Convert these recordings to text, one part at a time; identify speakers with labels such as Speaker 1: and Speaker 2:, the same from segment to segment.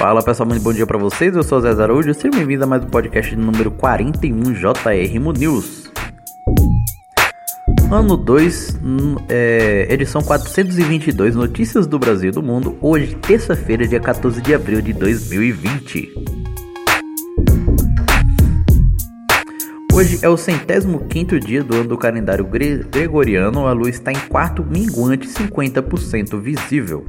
Speaker 1: Fala pessoal, muito bom dia para vocês. Eu sou o Zé Araújo. Seja bem-vindo a mais um podcast número 41 JR News. Ano 2, é, edição 422, Notícias do Brasil e do Mundo. Hoje, terça-feira, dia 14 de abril de 2020. Hoje é o centésimo quinto dia do ano do calendário gregoriano. A lua está em quarto minguante, 50% visível.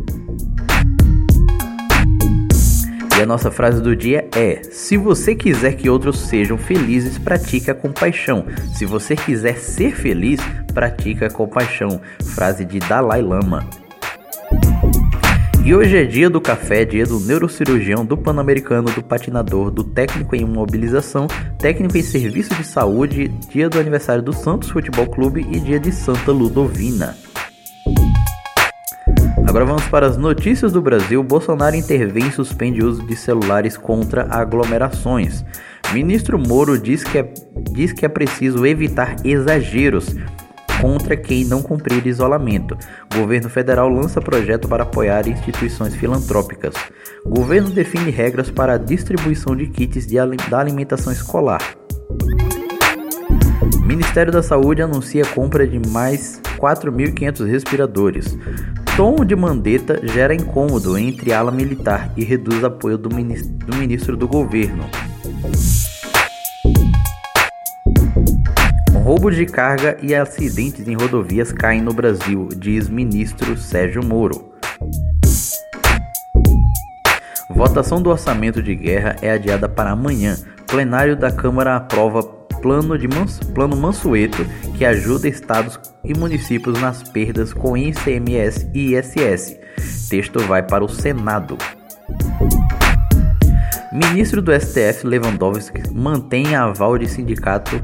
Speaker 1: E a nossa frase do dia é: Se você quiser que outros sejam felizes, pratique a compaixão. Se você quiser ser feliz, pratique a compaixão. Frase de Dalai Lama. E hoje é dia do café, dia do neurocirurgião, do pan-americano, do patinador, do técnico em imobilização, técnico em serviço de saúde, dia do aniversário do Santos Futebol Clube e dia de Santa Ludovina. Agora vamos para as notícias do Brasil. Bolsonaro intervém e suspende o uso de celulares contra aglomerações. Ministro Moro diz que é, diz que é preciso evitar exageros contra quem não cumprir isolamento. Governo federal lança projeto para apoiar instituições filantrópicas. Governo define regras para a distribuição de kits de, da alimentação escolar. Ministério da Saúde anuncia a compra de mais 4.500 respiradores. Tom de Mandetta gera incômodo entre ala militar e reduz apoio do ministro do, ministro do governo. Roubo de carga e acidentes em rodovias caem no Brasil, diz ministro Sérgio Moro. Votação do orçamento de guerra é adiada para amanhã. Plenário da Câmara aprova plano, de plano Mansueto, que ajuda estados e municípios nas perdas com ICMS e ISS. Texto vai para o Senado. Ministro do STF Lewandowski mantém aval de sindicato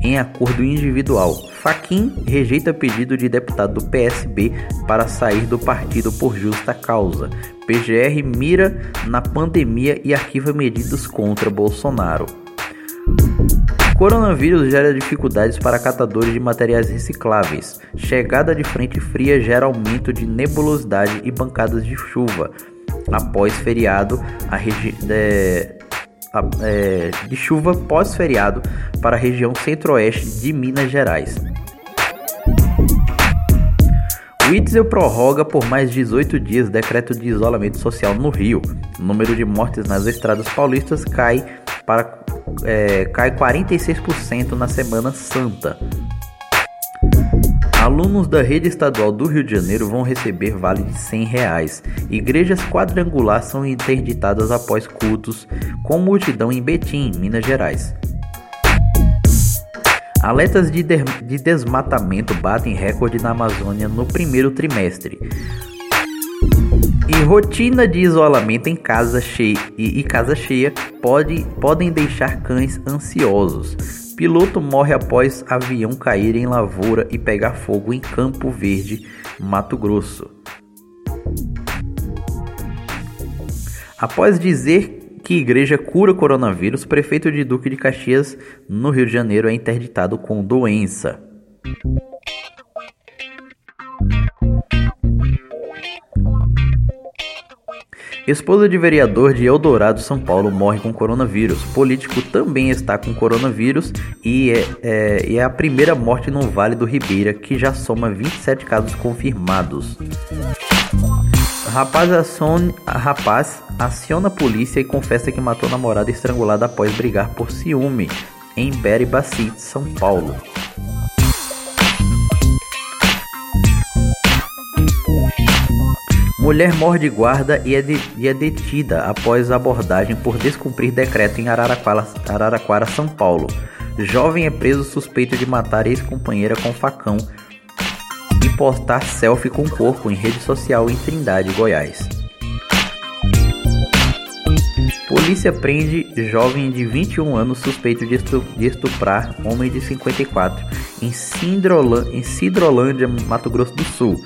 Speaker 1: em acordo individual. Faquin rejeita pedido de deputado do PSB para sair do partido por justa causa. PGR mira na pandemia e arquiva medidas contra Bolsonaro. Coronavírus gera dificuldades para catadores de materiais recicláveis. Chegada de frente fria gera aumento de nebulosidade e bancadas de chuva. Após feriado, a de, a, é, de chuva pós-feriado para a região centro-oeste de Minas Gerais. O Itzel prorroga por mais 18 dias decreto de isolamento social no Rio. O número de mortes nas estradas paulistas cai para é, cai 46% na Semana Santa. Alunos da rede estadual do Rio de Janeiro vão receber vale de 100 reais. Igrejas quadrangulares são interditadas após cultos com multidão em Betim, Minas Gerais. Alertas de, de, de desmatamento batem recorde na Amazônia no primeiro trimestre. E rotina de isolamento em casa cheia e, casa cheia pode, podem deixar cães ansiosos. Piloto morre após avião cair em lavoura e pegar fogo em Campo Verde, Mato Grosso. Após dizer que igreja cura coronavírus, prefeito de Duque de Caxias, no Rio de Janeiro, é interditado com doença. Esposa de vereador de Eldorado, São Paulo, morre com coronavírus. Político também está com coronavírus e é, é, é a primeira morte no Vale do Ribeira, que já soma 27 casos confirmados. Rapaz, aciona, rapaz aciona a polícia e confessa que matou namorada estrangulada após brigar por ciúme em Beribacite, São Paulo. Mulher morre de guarda e é, de, e é detida após abordagem por descumprir decreto em Araraquara, Araraquara, São Paulo. Jovem é preso suspeito de matar ex-companheira com facão e postar selfie com corpo em rede social em Trindade, Goiás. Polícia prende jovem de 21 anos suspeito de estuprar homem de 54 em Cidrolândia, Mato Grosso do Sul.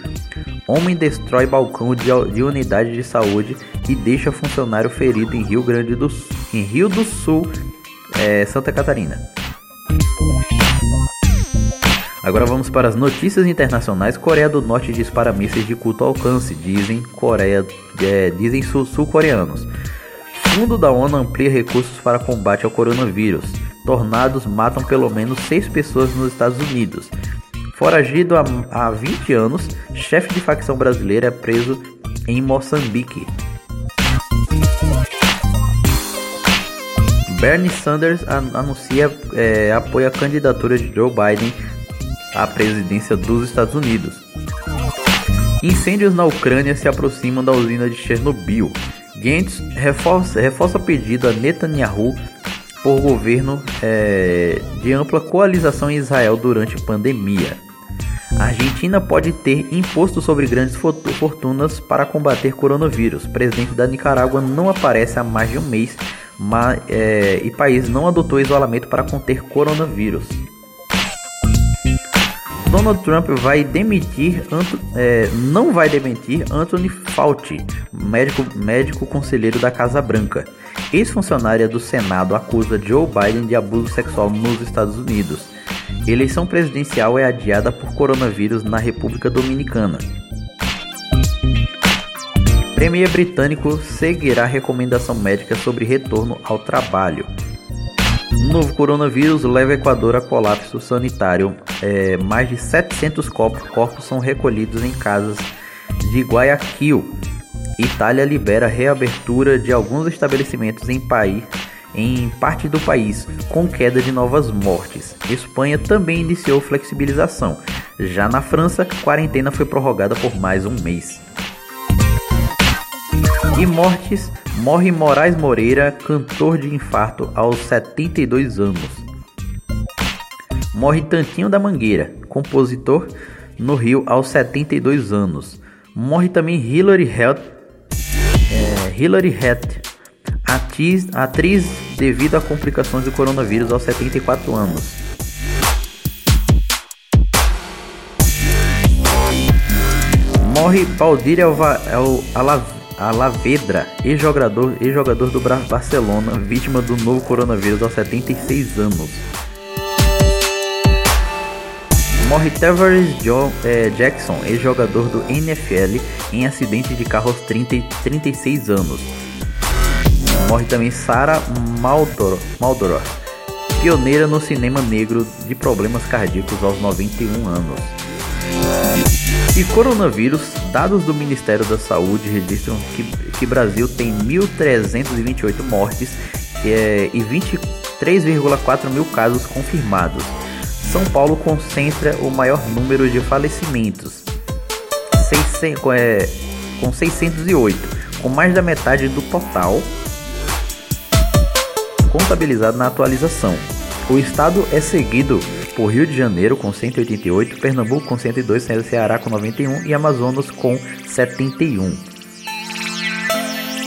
Speaker 1: Homem destrói balcão de, de unidade de saúde e deixa funcionário ferido em Rio Grande do Sul, em Rio do Sul, é, Santa Catarina. Agora vamos para as notícias internacionais. Coreia do Norte dispara mísseis de culto alcance, dizem Coreia, é, dizem sul-coreanos. Fundo da ONU amplia recursos para combate ao coronavírus. Tornados matam pelo menos seis pessoas nos Estados Unidos. Foragido há, há 20 anos, chefe de facção brasileira é preso em Moçambique. Bernie Sanders anuncia é, apoio à candidatura de Joe Biden à presidência dos Estados Unidos. Incêndios na Ucrânia se aproximam da usina de Chernobyl. Gantz reforça, reforça pedido a Netanyahu por governo é, de ampla coalização em Israel durante a pandemia. A Argentina pode ter imposto sobre grandes fortunas para combater coronavírus. Presidente da Nicarágua não aparece há mais de um mês mas, é, e país não adotou isolamento para conter coronavírus. Donald Trump vai demitir, é, não vai demitir Anthony Fauci, médico, médico conselheiro da Casa Branca. Ex-funcionária do Senado acusa Joe Biden de abuso sexual nos Estados Unidos. Eleição presidencial é adiada por coronavírus na República Dominicana. Premier britânico seguirá recomendação médica sobre retorno ao trabalho. Novo coronavírus leva Equador a colapso sanitário. É, mais de 700 corpos, corpos são recolhidos em casas de Guayaquil. Itália libera reabertura de alguns estabelecimentos em, país, em parte do país, com queda de novas mortes. Espanha também iniciou flexibilização. Já na França, quarentena foi prorrogada por mais um mês. E mortes, morre Moraes Moreira, cantor de infarto aos 72 anos. Morre Tantinho da Mangueira, compositor no Rio aos 72 anos. Morre também Hilary Heath, é, Hilary atriz, atriz devido a complicações do coronavírus aos 74 anos. Morre Valdir Alav Alavedra, ex-jogador ex -jogador do Barcelona, vítima do novo coronavírus aos 76 anos. Morre Tavares John, é, Jackson, ex-jogador do NFL, em acidente de carro aos 30, 36 anos. Morre também Sarah Maldoror, pioneira no cinema negro de problemas cardíacos aos 91 anos. E coronavírus, dados do Ministério da Saúde registram que, que Brasil tem 1.328 mortes é, e 23,4 mil casos confirmados. São Paulo concentra o maior número de falecimentos, 600, é, com 608, com mais da metade do total contabilizado na atualização. O estado é seguido por Rio de Janeiro com 188, Pernambuco com 102, Ceará com 91 e Amazonas com 71.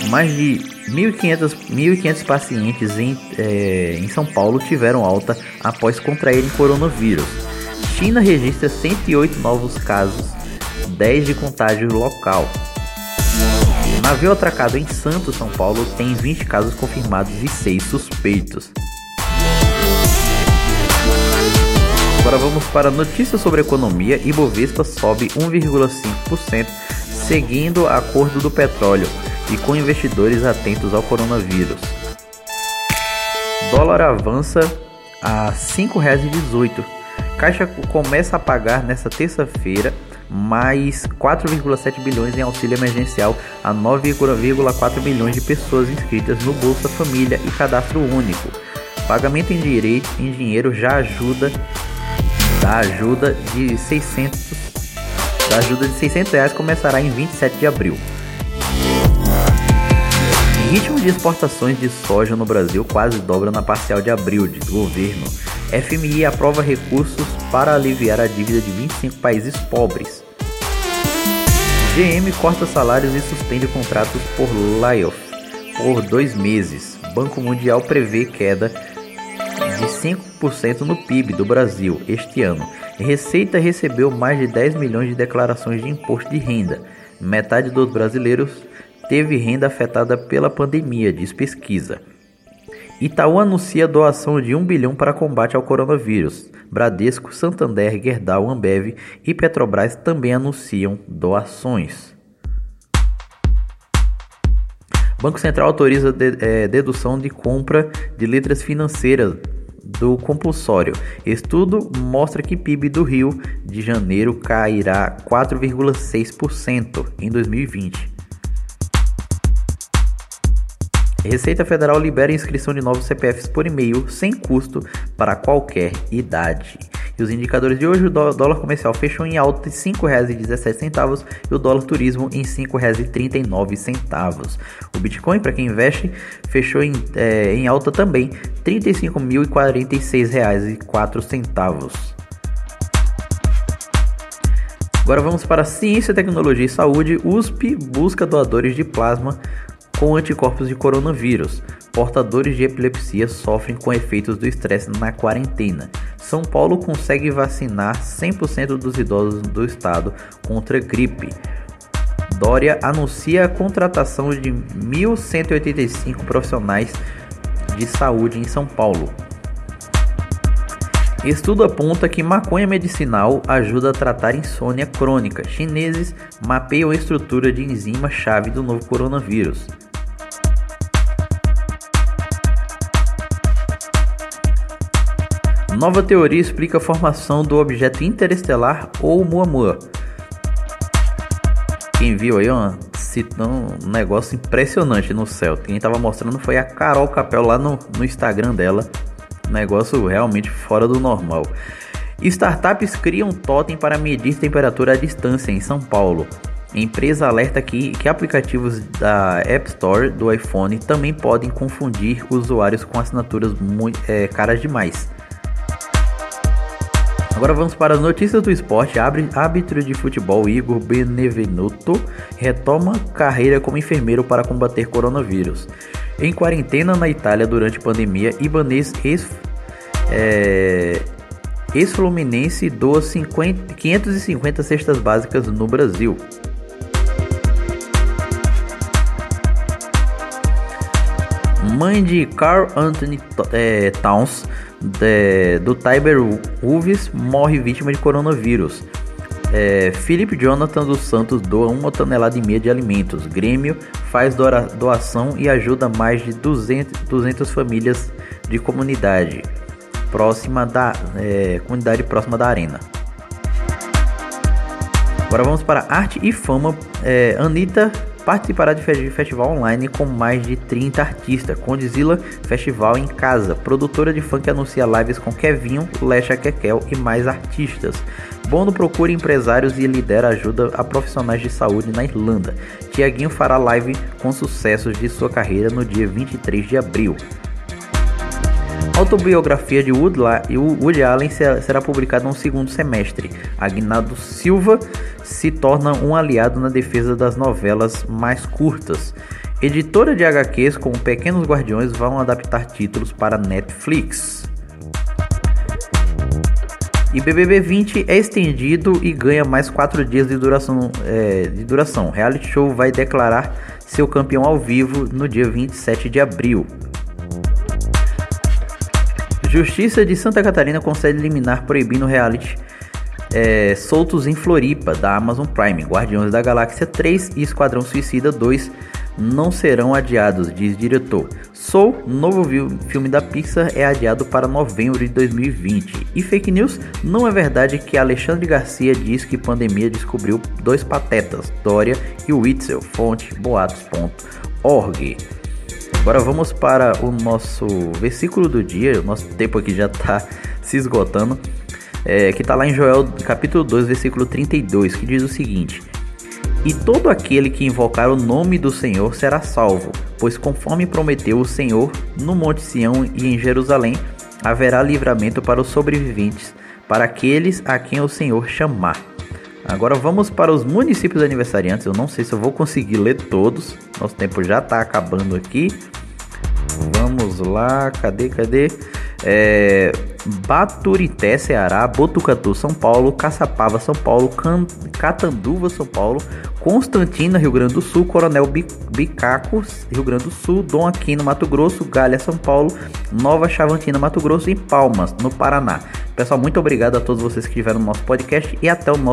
Speaker 1: Mais de 1.500 pacientes em, é, em São Paulo tiveram alta após contraírem coronavírus. China registra 108 novos casos, 10 de contágio local. Navio atracado em Santos, São Paulo, tem 20 casos confirmados e 6 suspeitos. Agora vamos para notícias sobre economia. Ibovespa sobe 1,5%, seguindo acordo do petróleo e com investidores atentos ao coronavírus. Dólar avança a R$ 5,18. Caixa começa a pagar nesta terça-feira mais 4,7 bilhões em auxílio emergencial a 9,4 milhões de pessoas inscritas no Bolsa Família e Cadastro Único. Pagamento em, direito, em dinheiro já ajuda da ajuda de 600 da ajuda de 600 reais começará em 27 de abril. Ritmo de exportações de soja no Brasil quase dobra na parcial de abril do governo. FMI aprova recursos para aliviar a dívida de 25 países pobres. GM corta salários e suspende contratos por layoff por dois meses. Banco Mundial prevê queda de 5% no PIB do Brasil este ano. Receita recebeu mais de 10 milhões de declarações de imposto de renda. Metade dos brasileiros teve renda afetada pela pandemia, diz pesquisa. Itaú anuncia doação de 1 bilhão para combate ao coronavírus. Bradesco, Santander, Gerdau, Ambev e Petrobras também anunciam doações. Banco Central autoriza é, dedução de compra de letras financeiras do compulsório. Estudo mostra que PIB do Rio de Janeiro cairá 4,6% em 2020. Receita Federal libera inscrição de novos CPFs por e-mail sem custo para qualquer idade. E os indicadores de hoje, o dólar comercial fechou em alta de R$ 5,17 e o dólar turismo em R$ 5,39. O Bitcoin, para quem investe, fechou em, é, em alta também, R$ 35.046,04. Agora vamos para Ciência, Tecnologia e Saúde. USP busca doadores de plasma com anticorpos de coronavírus. Portadores de epilepsia sofrem com efeitos do estresse na quarentena. São Paulo consegue vacinar 100% dos idosos do estado contra gripe. Dória anuncia a contratação de 1.185 profissionais de saúde em São Paulo. Estudo aponta que maconha medicinal ajuda a tratar insônia crônica. Chineses mapeiam a estrutura de enzima chave do novo coronavírus. Nova teoria explica a formação do objeto interestelar Oumuamua. Quem viu aí ó, um negócio impressionante no céu. Quem estava mostrando foi a Carol Capel lá no, no Instagram dela. Negócio realmente fora do normal. Startups criam totem para medir temperatura à distância em São Paulo. Empresa alerta que, que aplicativos da App Store do iPhone também podem confundir usuários com assinaturas muito, é, caras demais. Agora vamos para as notícias do esporte. Árbitro de futebol Igor Benevenuto retoma carreira como enfermeiro para combater coronavírus. Em quarentena na Itália durante pandemia, Ibanês ex, é, ex-fluminense doa 50, 550 cestas básicas no Brasil. Mãe de Carl Anthony é, Towns de, do Tiber Wolves morre vítima de coronavírus. É, Felipe Jonathan dos Santos doa uma tonelada e meia de alimentos. Grêmio faz doação e ajuda mais de 200, 200 famílias de comunidade próxima da é, comunidade próxima da arena. Agora vamos para arte e fama. É, Anitta participará de festival online com mais de 30 artistas. Condzilla Festival em Casa. Produtora de funk anuncia lives com Kevinho, Lesha Kekel e mais artistas. Bono procura empresários e lidera ajuda a profissionais de saúde na Irlanda. Tiaguinho fará live com sucessos de sua carreira no dia 23 de abril. Autobiografia de Woody Allen será publicada no segundo semestre. Agnaldo Silva se torna um aliado na defesa das novelas mais curtas. Editora de HQs como Pequenos Guardiões vão adaptar títulos para Netflix. E BBB 20 é estendido e ganha mais 4 dias de duração, é, de duração. Reality Show vai declarar seu campeão ao vivo no dia 27 de abril. Justiça de Santa Catarina concede liminar proibindo reality é, soltos em Floripa, da Amazon Prime. Guardiões da Galáxia 3 e Esquadrão Suicida 2 não serão adiados, diz diretor. Soul, novo filme da Pixar, é adiado para novembro de 2020. E fake news, não é verdade que Alexandre Garcia diz que pandemia descobriu dois patetas, Dória e Witzel, fonte boatos.org. Agora vamos para o nosso versículo do dia, o nosso tempo aqui já está se esgotando é, que está lá em Joel capítulo 2, versículo 32, que diz o seguinte: E todo aquele que invocar o nome do Senhor será salvo, pois conforme prometeu o Senhor, no Monte Sião e em Jerusalém haverá livramento para os sobreviventes, para aqueles a quem o Senhor chamar. Agora vamos para os municípios aniversariantes. Eu não sei se eu vou conseguir ler todos. Nosso tempo já está acabando aqui. Vamos lá, cadê, cadê? É, Baturité, Ceará, Botucatu, São Paulo, Caçapava, São Paulo, Can Catanduva, São Paulo, Constantina, Rio Grande do Sul, Coronel Bicacos, Rio Grande do Sul, Dom Aquino, Mato Grosso, Galha, São Paulo, Nova Chavantina, Mato Grosso e Palmas, no Paraná. Pessoal, muito obrigado a todos vocês que estiveram no nosso podcast e até o nosso